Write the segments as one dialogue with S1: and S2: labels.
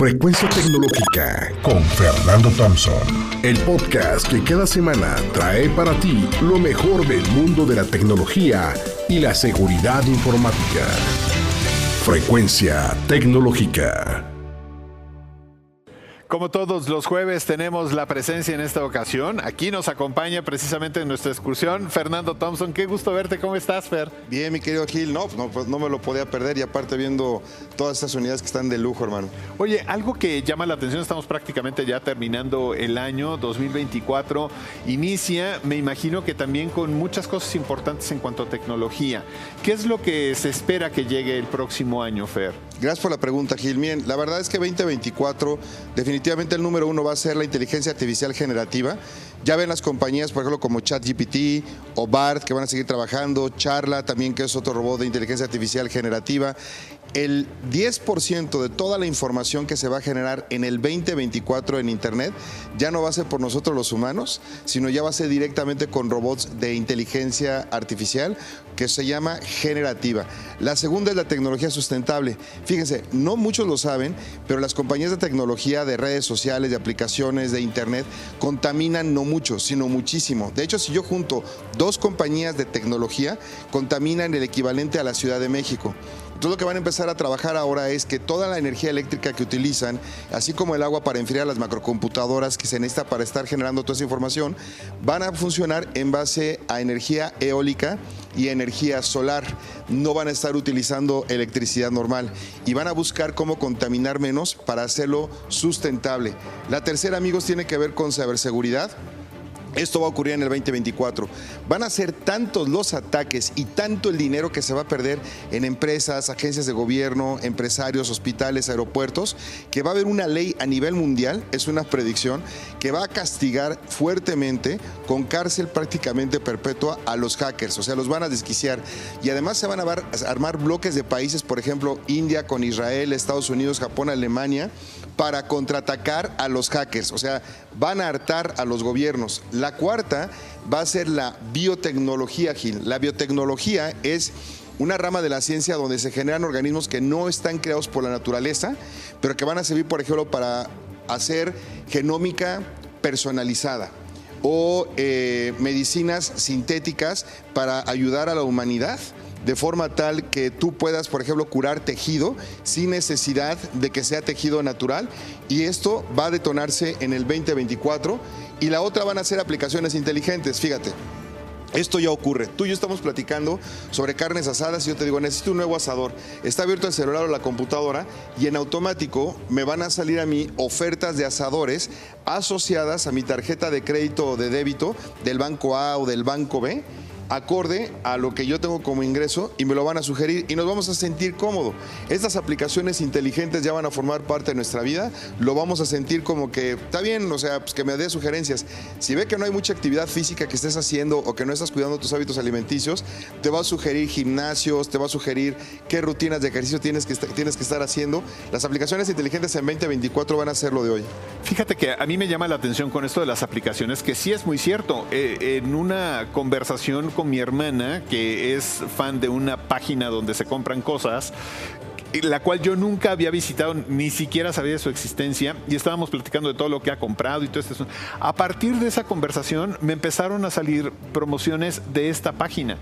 S1: Frecuencia Tecnológica con Fernando Thompson. El podcast que cada semana trae para ti lo mejor del mundo de la tecnología y la seguridad informática. Frecuencia Tecnológica.
S2: Como todos los jueves tenemos la presencia en esta ocasión. Aquí nos acompaña precisamente en nuestra excursión Fernando Thompson. Qué gusto verte. ¿Cómo estás, Fer?
S3: Bien, mi querido Gil. No, no, pues no me lo podía perder y aparte viendo todas estas unidades que están de lujo, hermano.
S2: Oye, algo que llama la atención, estamos prácticamente ya terminando el año 2024. Inicia, me imagino que también con muchas cosas importantes en cuanto a tecnología. ¿Qué es lo que se espera que llegue el próximo año, Fer?
S3: Gracias por la pregunta, Gil. Bien, la verdad es que 2024 definitivamente el número uno va a ser la inteligencia artificial generativa. Ya ven las compañías, por ejemplo, como ChatGPT o BART, que van a seguir trabajando, Charla también, que es otro robot de inteligencia artificial generativa. El 10% de toda la información que se va a generar en el 2024 en Internet ya no va a ser por nosotros los humanos, sino ya va a ser directamente con robots de inteligencia artificial que se llama generativa. La segunda es la tecnología sustentable. Fíjense, no muchos lo saben, pero las compañías de tecnología, de redes sociales, de aplicaciones, de Internet, contaminan no mucho, sino muchísimo. De hecho, si yo junto dos compañías de tecnología, contaminan el equivalente a la Ciudad de México. Entonces lo que van a empezar a trabajar ahora es que toda la energía eléctrica que utilizan, así como el agua para enfriar las macrocomputadoras que se necesita para estar generando toda esa información, van a funcionar en base a energía eólica y energía solar. No van a estar utilizando electricidad normal y van a buscar cómo contaminar menos para hacerlo sustentable. La tercera, amigos, tiene que ver con ciberseguridad. Esto va a ocurrir en el 2024. Van a ser tantos los ataques y tanto el dinero que se va a perder en empresas, agencias de gobierno, empresarios, hospitales, aeropuertos, que va a haber una ley a nivel mundial, es una predicción, que va a castigar fuertemente con cárcel prácticamente perpetua a los hackers, o sea, los van a desquiciar. Y además se van a armar bloques de países, por ejemplo, India con Israel, Estados Unidos, Japón, Alemania, para contraatacar a los hackers, o sea, van a hartar a los gobiernos. La cuarta va a ser la biotecnología, Gil. La biotecnología es una rama de la ciencia donde se generan organismos que no están creados por la naturaleza, pero que van a servir, por ejemplo, para hacer genómica personalizada o eh, medicinas sintéticas para ayudar a la humanidad de forma tal que tú puedas, por ejemplo, curar tejido sin necesidad de que sea tejido natural. Y esto va a detonarse en el 2024. Y la otra van a ser aplicaciones inteligentes, fíjate. Esto ya ocurre. Tú y yo estamos platicando sobre carnes asadas y yo te digo, necesito un nuevo asador. Está abierto el celular o la computadora y en automático me van a salir a mí ofertas de asadores asociadas a mi tarjeta de crédito o de débito del banco A o del banco B acorde a lo que yo tengo como ingreso y me lo van a sugerir y nos vamos a sentir cómodo. Estas aplicaciones inteligentes ya van a formar parte de nuestra vida, lo vamos a sentir como que está bien, o sea, pues que me dé sugerencias. Si ve que no hay mucha actividad física que estés haciendo o que no estás cuidando tus hábitos alimenticios, te va a sugerir gimnasios, te va a sugerir qué rutinas de ejercicio tienes que, tienes que estar haciendo. Las aplicaciones inteligentes en 2024 van a ser lo de hoy.
S2: Fíjate que a mí me llama la atención con esto de las aplicaciones, que sí es muy cierto. Eh, en una conversación mi hermana, que es fan de una página donde se compran cosas, la cual yo nunca había visitado, ni siquiera sabía de su existencia, y estábamos platicando de todo lo que ha comprado y todo esto. A partir de esa conversación me empezaron a salir promociones de esta página.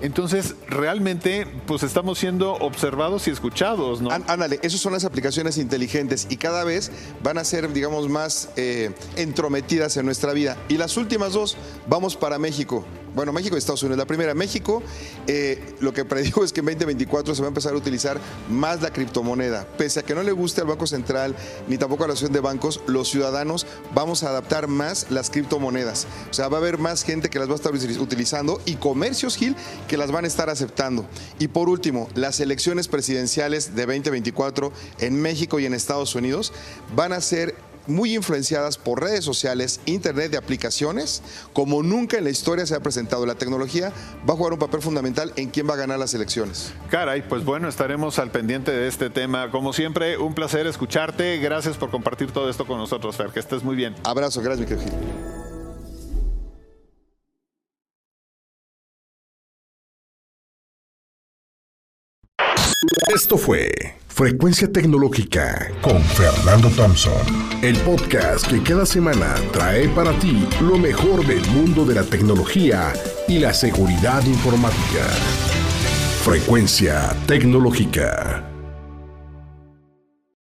S2: Entonces, realmente, pues estamos siendo observados y escuchados, ¿no?
S3: Ándale, esas son las aplicaciones inteligentes y cada vez van a ser, digamos, más eh, entrometidas en nuestra vida. Y las últimas dos, vamos para México bueno, México y Estados Unidos. La primera, México, eh, lo que predijo es que en 2024 se va a empezar a utilizar más la criptomoneda. Pese a que no le guste al Banco Central ni tampoco a la Asociación de Bancos, los ciudadanos vamos a adaptar más las criptomonedas. O sea, va a haber más gente que las va a estar utilizando y comercios, Gil, que las van a estar aceptando. Y por último, las elecciones presidenciales de 2024 en México y en Estados Unidos van a ser muy influenciadas por redes sociales, internet de aplicaciones, como nunca en la historia se ha presentado. La tecnología va a jugar un papel fundamental en quién va a ganar las elecciones.
S2: Caray, pues bueno, estaremos al pendiente de este tema. Como siempre, un placer escucharte. Gracias por compartir todo esto con nosotros, Fer. Que estés muy bien.
S3: Abrazo, gracias, mi querido
S1: Esto fue Frecuencia Tecnológica con Fernando Thompson. El podcast que cada semana trae para ti lo mejor del mundo de la tecnología y la seguridad informática. Frecuencia Tecnológica.